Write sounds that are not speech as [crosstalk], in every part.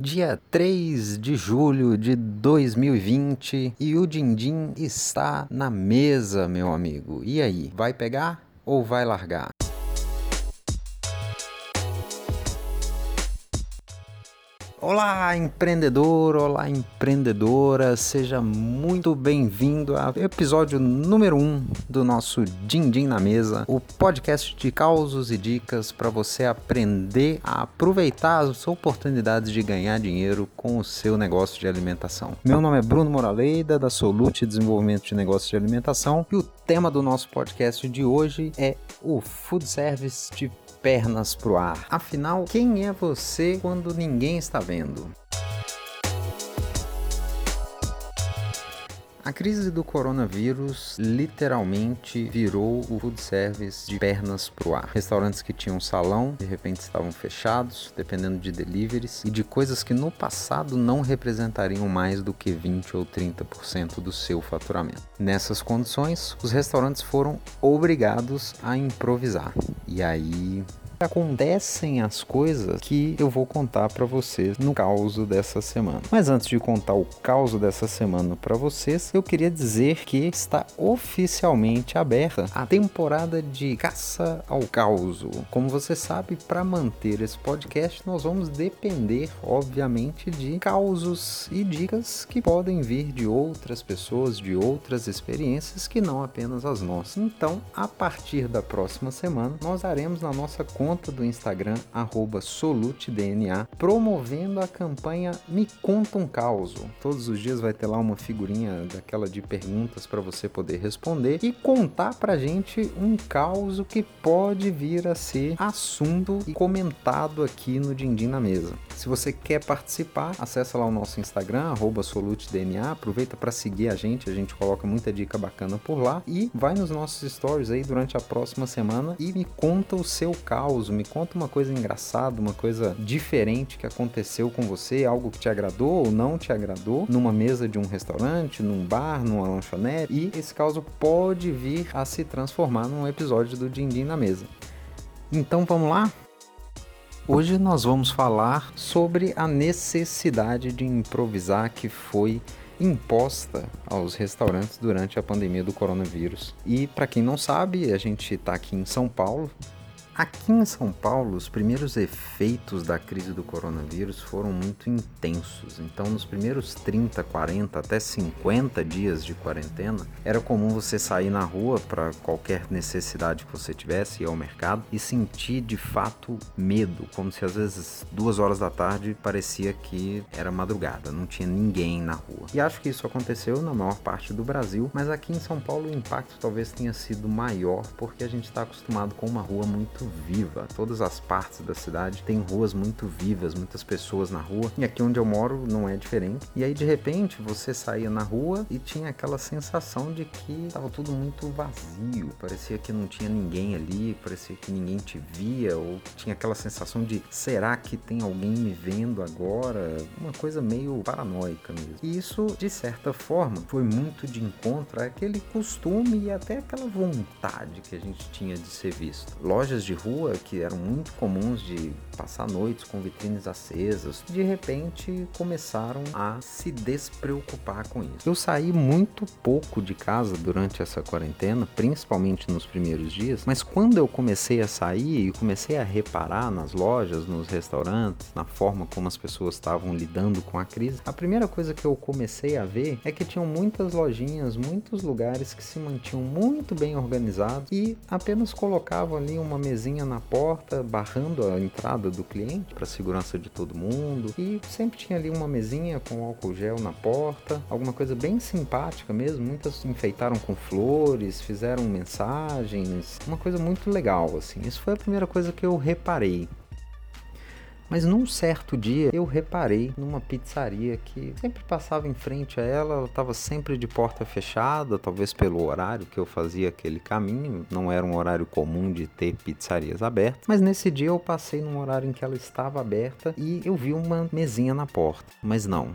dia 3 de julho de 2020 e o Dindim está na mesa, meu amigo. E aí, vai pegar ou vai largar? Olá, empreendedor, olá, empreendedora, seja muito bem-vindo ao episódio número 1 um do nosso Din na Mesa, o podcast de causos e dicas para você aprender a aproveitar as oportunidades de ganhar dinheiro com o seu negócio de alimentação. Meu nome é Bruno Moraleida, da Solute Desenvolvimento de Negócios de Alimentação, e o tema do nosso podcast de hoje é o Food Service de pernas pro ar. Afinal, quem é você quando ninguém está vendo? A crise do coronavírus literalmente virou o food service de pernas pro ar. Restaurantes que tinham salão, de repente estavam fechados, dependendo de deliveries e de coisas que no passado não representariam mais do que 20 ou 30% do seu faturamento. Nessas condições, os restaurantes foram obrigados a improvisar. E aí acontecem as coisas que eu vou contar para vocês no caos dessa semana. Mas antes de contar o caos dessa semana para vocês, eu queria dizer que está oficialmente aberta a temporada de caça ao caos. Como você sabe, para manter esse podcast, nós vamos depender, obviamente, de causos e dicas que podem vir de outras pessoas, de outras experiências que não apenas as nossas. Então, a partir da próxima semana, nós daremos na nossa conta conta do Instagram, SoluteDNA, promovendo a campanha Me Conta um Caos. Todos os dias vai ter lá uma figurinha daquela de perguntas para você poder responder e contar pra gente um caos que pode vir a ser assunto e comentado aqui no Dindim na Mesa. Se você quer participar, acessa lá o nosso Instagram, SoluteDNA, aproveita para seguir a gente, a gente coloca muita dica bacana por lá e vai nos nossos stories aí durante a próxima semana e me conta o seu caos me conta uma coisa engraçada, uma coisa diferente que aconteceu com você, algo que te agradou ou não te agradou, numa mesa de um restaurante, num bar, numa lanchonete, e esse caso pode vir a se transformar num episódio do Dindim na mesa. Então vamos lá? Hoje nós vamos falar sobre a necessidade de improvisar que foi imposta aos restaurantes durante a pandemia do coronavírus. E para quem não sabe, a gente está aqui em São Paulo, Aqui em São Paulo, os primeiros efeitos da crise do coronavírus foram muito intensos. Então, nos primeiros 30, 40, até 50 dias de quarentena, era comum você sair na rua para qualquer necessidade que você tivesse, ir ao mercado e sentir de fato medo, como se às vezes duas horas da tarde parecia que era madrugada, não tinha ninguém na rua. E acho que isso aconteceu na maior parte do Brasil, mas aqui em São Paulo o impacto talvez tenha sido maior porque a gente está acostumado com uma rua muito viva. Todas as partes da cidade têm ruas muito vivas, muitas pessoas na rua. E aqui onde eu moro não é diferente. E aí de repente você saía na rua e tinha aquela sensação de que estava tudo muito vazio. Parecia que não tinha ninguém ali, parecia que ninguém te via ou tinha aquela sensação de será que tem alguém me vendo agora? Uma coisa meio paranoica mesmo. E isso de certa forma foi muito de encontro àquele costume e até aquela vontade que a gente tinha de ser visto. Lojas de rua que eram muito comuns de passar noites com vitrines acesas, de repente começaram a se despreocupar com isso. Eu saí muito pouco de casa durante essa quarentena, principalmente nos primeiros dias, mas quando eu comecei a sair e comecei a reparar nas lojas, nos restaurantes, na forma como as pessoas estavam lidando com a crise, a primeira coisa que eu comecei a ver é que tinham muitas lojinhas, muitos lugares que se mantinham muito bem organizados e apenas colocavam ali uma mesinha mesinha na porta, barrando a entrada do cliente para segurança de todo mundo. E sempre tinha ali uma mesinha com álcool gel na porta, alguma coisa bem simpática mesmo. Muitas enfeitaram com flores, fizeram mensagens, uma coisa muito legal assim. Isso foi a primeira coisa que eu reparei. Mas num certo dia eu reparei numa pizzaria que sempre passava em frente a ela, ela estava sempre de porta fechada, talvez pelo horário que eu fazia aquele caminho, não era um horário comum de ter pizzarias abertas, mas nesse dia eu passei num horário em que ela estava aberta e eu vi uma mesinha na porta, mas não,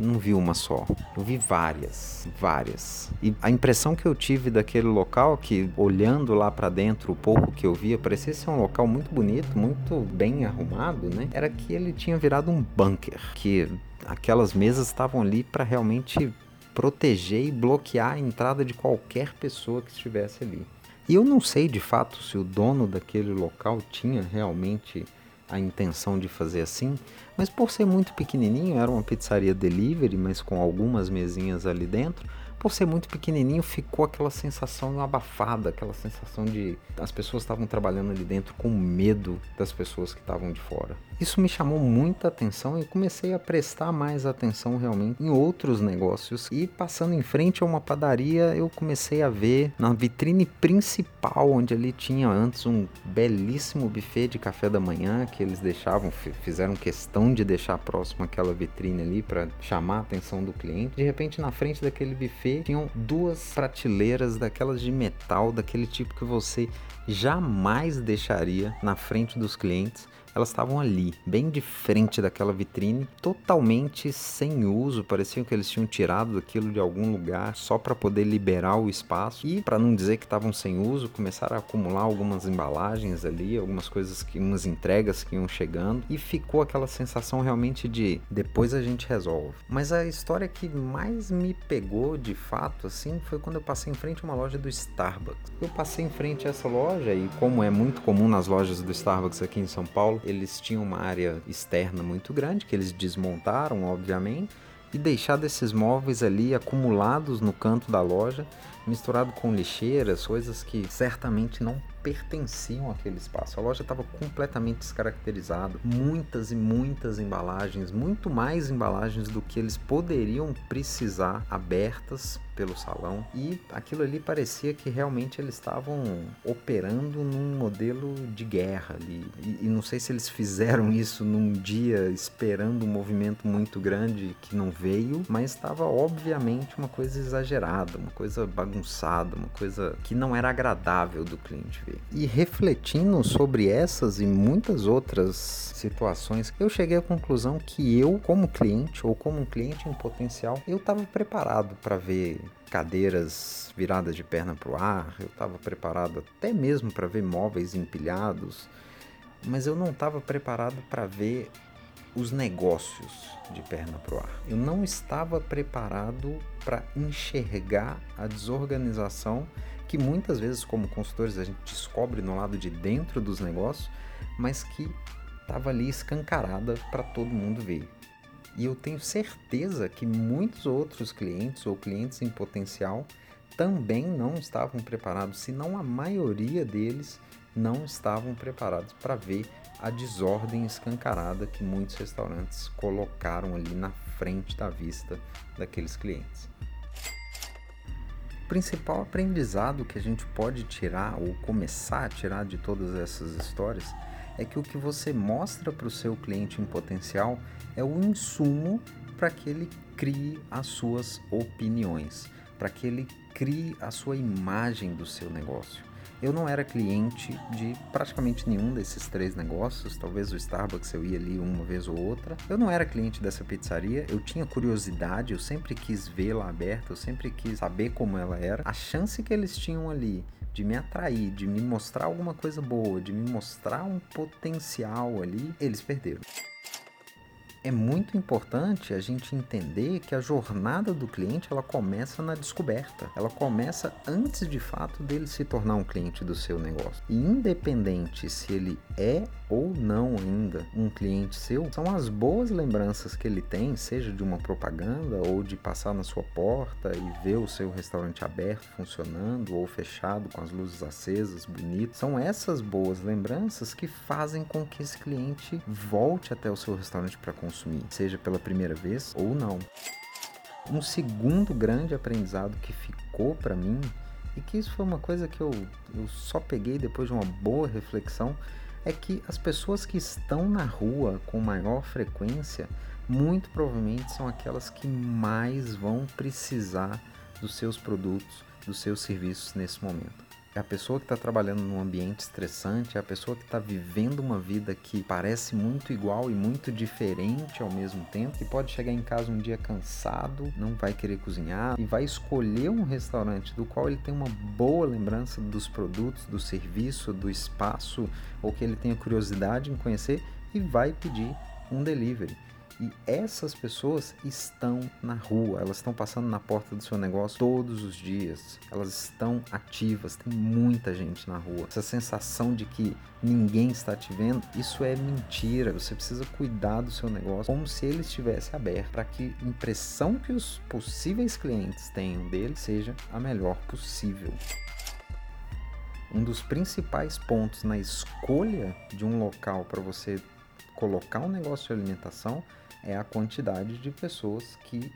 não vi uma só, eu vi várias, várias. E a impressão que eu tive daquele local, que olhando lá para dentro o pouco que eu via, parecia ser um local muito bonito, muito bem arrumado, né? Era que ele tinha virado um bunker, que aquelas mesas estavam ali para realmente proteger e bloquear a entrada de qualquer pessoa que estivesse ali. E eu não sei de fato se o dono daquele local tinha realmente a intenção de fazer assim, mas por ser muito pequenininho, era uma pizzaria delivery, mas com algumas mesinhas ali dentro, por ser muito pequenininho, ficou aquela sensação abafada, aquela sensação de as pessoas estavam trabalhando ali dentro com medo das pessoas que estavam de fora. Isso me chamou muita atenção e comecei a prestar mais atenção realmente em outros negócios. E passando em frente a uma padaria, eu comecei a ver na vitrine principal, onde ali tinha antes um belíssimo buffet de café da manhã que eles deixavam, fizeram questão de deixar próximo aquela vitrine ali para chamar a atenção do cliente. De repente, na frente daquele buffet, tinham duas prateleiras daquelas de metal, daquele tipo que você jamais deixaria na frente dos clientes elas estavam ali, bem de frente daquela vitrine, totalmente sem uso, pareciam que eles tinham tirado aquilo de algum lugar só para poder liberar o espaço. E para não dizer que estavam sem uso, começaram a acumular algumas embalagens ali, algumas coisas que umas entregas que iam chegando e ficou aquela sensação realmente de depois a gente resolve. Mas a história que mais me pegou de fato assim foi quando eu passei em frente a uma loja do Starbucks. Eu passei em frente a essa loja e como é muito comum nas lojas do Starbucks aqui em São Paulo, eles tinham uma área externa muito grande que eles desmontaram, obviamente, e deixado esses móveis ali acumulados no canto da loja, misturado com lixeiras, coisas que certamente não pertenciam àquele espaço. A loja estava completamente descaracterizada, muitas e muitas embalagens, muito mais embalagens do que eles poderiam precisar abertas pelo salão e aquilo ali parecia que realmente eles estavam operando num modelo de guerra ali. E, e, não sei se eles fizeram [laughs] isso num dia esperando um movimento muito grande que não veio, mas estava obviamente uma coisa exagerada, uma coisa bagunçada, uma coisa que não era agradável do cliente ver. E refletindo sobre essas e muitas outras situações, eu cheguei à conclusão que eu, como cliente ou como um cliente em potencial, eu estava preparado para ver cadeiras viradas de perna para o ar, eu estava preparado até mesmo para ver móveis empilhados, mas eu não estava preparado para ver os negócios de perna para o ar. Eu não estava preparado para enxergar a desorganização que muitas vezes, como consultores, a gente descobre no lado de dentro dos negócios, mas que estava ali escancarada para todo mundo ver. E eu tenho certeza que muitos outros clientes ou clientes em potencial também não estavam preparados, se não a maioria deles não estavam preparados para ver a desordem escancarada que muitos restaurantes colocaram ali na frente da vista daqueles clientes. Principal aprendizado que a gente pode tirar ou começar a tirar de todas essas histórias é que o que você mostra para o seu cliente em potencial é o insumo para que ele crie as suas opiniões, para que ele crie a sua imagem do seu negócio. Eu não era cliente de praticamente nenhum desses três negócios, talvez o Starbucks eu ia ali uma vez ou outra. Eu não era cliente dessa pizzaria, eu tinha curiosidade, eu sempre quis vê-la aberta, eu sempre quis saber como ela era. A chance que eles tinham ali de me atrair, de me mostrar alguma coisa boa, de me mostrar um potencial ali, eles perderam é muito importante a gente entender que a jornada do cliente ela começa na descoberta. Ela começa antes de fato dele se tornar um cliente do seu negócio. E independente se ele é ou não ainda um cliente seu, são as boas lembranças que ele tem, seja de uma propaganda ou de passar na sua porta e ver o seu restaurante aberto, funcionando ou fechado com as luzes acesas, bonito. São essas boas lembranças que fazem com que esse cliente volte até o seu restaurante para consumir, seja pela primeira vez ou não. Um segundo grande aprendizado que ficou para mim e que isso foi uma coisa que eu, eu só peguei depois de uma boa reflexão é que as pessoas que estão na rua com maior frequência, muito provavelmente são aquelas que mais vão precisar dos seus produtos, dos seus serviços nesse momento. É a pessoa que está trabalhando num ambiente estressante, é a pessoa que está vivendo uma vida que parece muito igual e muito diferente ao mesmo tempo, que pode chegar em casa um dia cansado, não vai querer cozinhar e vai escolher um restaurante do qual ele tem uma boa lembrança dos produtos, do serviço, do espaço, ou que ele tenha curiosidade em conhecer e vai pedir um delivery. E essas pessoas estão na rua, elas estão passando na porta do seu negócio todos os dias. Elas estão ativas, tem muita gente na rua. Essa sensação de que ninguém está te vendo, isso é mentira. Você precisa cuidar do seu negócio como se ele estivesse aberto, para que a impressão que os possíveis clientes tenham dele seja a melhor possível um dos principais pontos na escolha de um local para você colocar um negócio de alimentação é a quantidade de pessoas que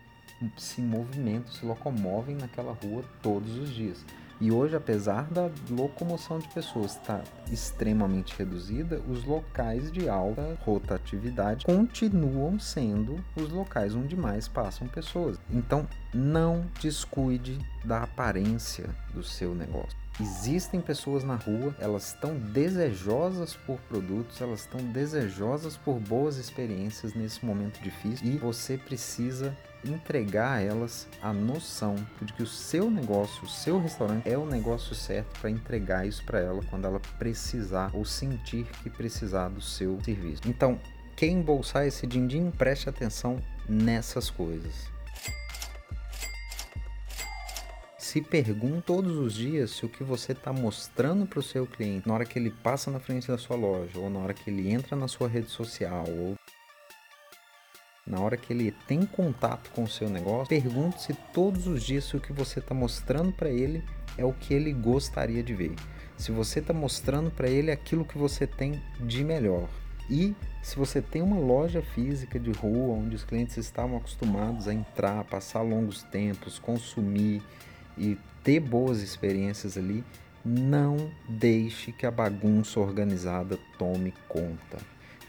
se movimentam, se locomovem naquela rua todos os dias. E hoje, apesar da locomoção de pessoas estar extremamente reduzida, os locais de alta rotatividade continuam sendo os locais onde mais passam pessoas. Então, não descuide da aparência do seu negócio. Existem pessoas na rua, elas estão desejosas por produtos, elas estão desejosas por boas experiências nesse momento difícil e você precisa entregar a elas a noção de que o seu negócio, o seu restaurante é o negócio certo para entregar isso para ela quando ela precisar ou sentir que precisar do seu serviço. Então, quem embolsar esse din-din, preste atenção nessas coisas. Se pergunte todos os dias se o que você está mostrando para o seu cliente na hora que ele passa na frente da sua loja, ou na hora que ele entra na sua rede social, ou na hora que ele tem contato com o seu negócio, pergunte-se todos os dias se o que você está mostrando para ele é o que ele gostaria de ver. Se você está mostrando para ele aquilo que você tem de melhor. E se você tem uma loja física de rua onde os clientes estavam acostumados a entrar, passar longos tempos, consumir e ter boas experiências ali, não deixe que a bagunça organizada tome conta.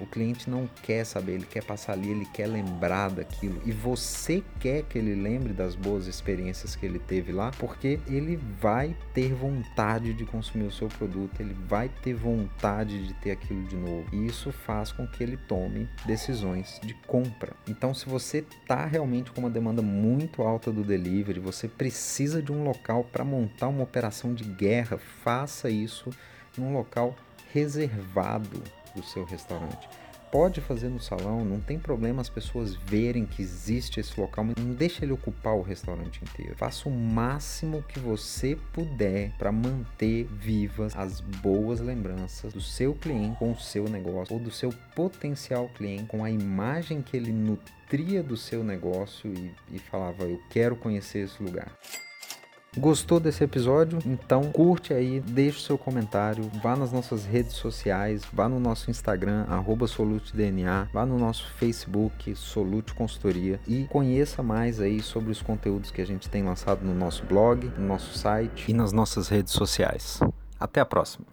O cliente não quer saber, ele quer passar ali, ele quer lembrar daquilo. E você quer que ele lembre das boas experiências que ele teve lá, porque ele vai ter vontade de consumir o seu produto, ele vai ter vontade de ter aquilo de novo. E isso faz com que ele tome decisões de compra. Então, se você está realmente com uma demanda muito alta do delivery, você precisa de um local para montar uma operação de guerra, faça isso num local reservado do seu restaurante. Pode fazer no salão, não tem problema as pessoas verem que existe esse local, mas não deixe ele ocupar o restaurante inteiro. Faça o máximo que você puder para manter vivas as boas lembranças do seu cliente com o seu negócio ou do seu potencial cliente com a imagem que ele nutria do seu negócio e, e falava: Eu quero conhecer esse lugar. Gostou desse episódio? Então curte aí, deixe seu comentário, vá nas nossas redes sociais, vá no nosso Instagram, SoluteDNA, vá no nosso Facebook, Solute Consultoria e conheça mais aí sobre os conteúdos que a gente tem lançado no nosso blog, no nosso site e nas nossas redes sociais. Até a próxima!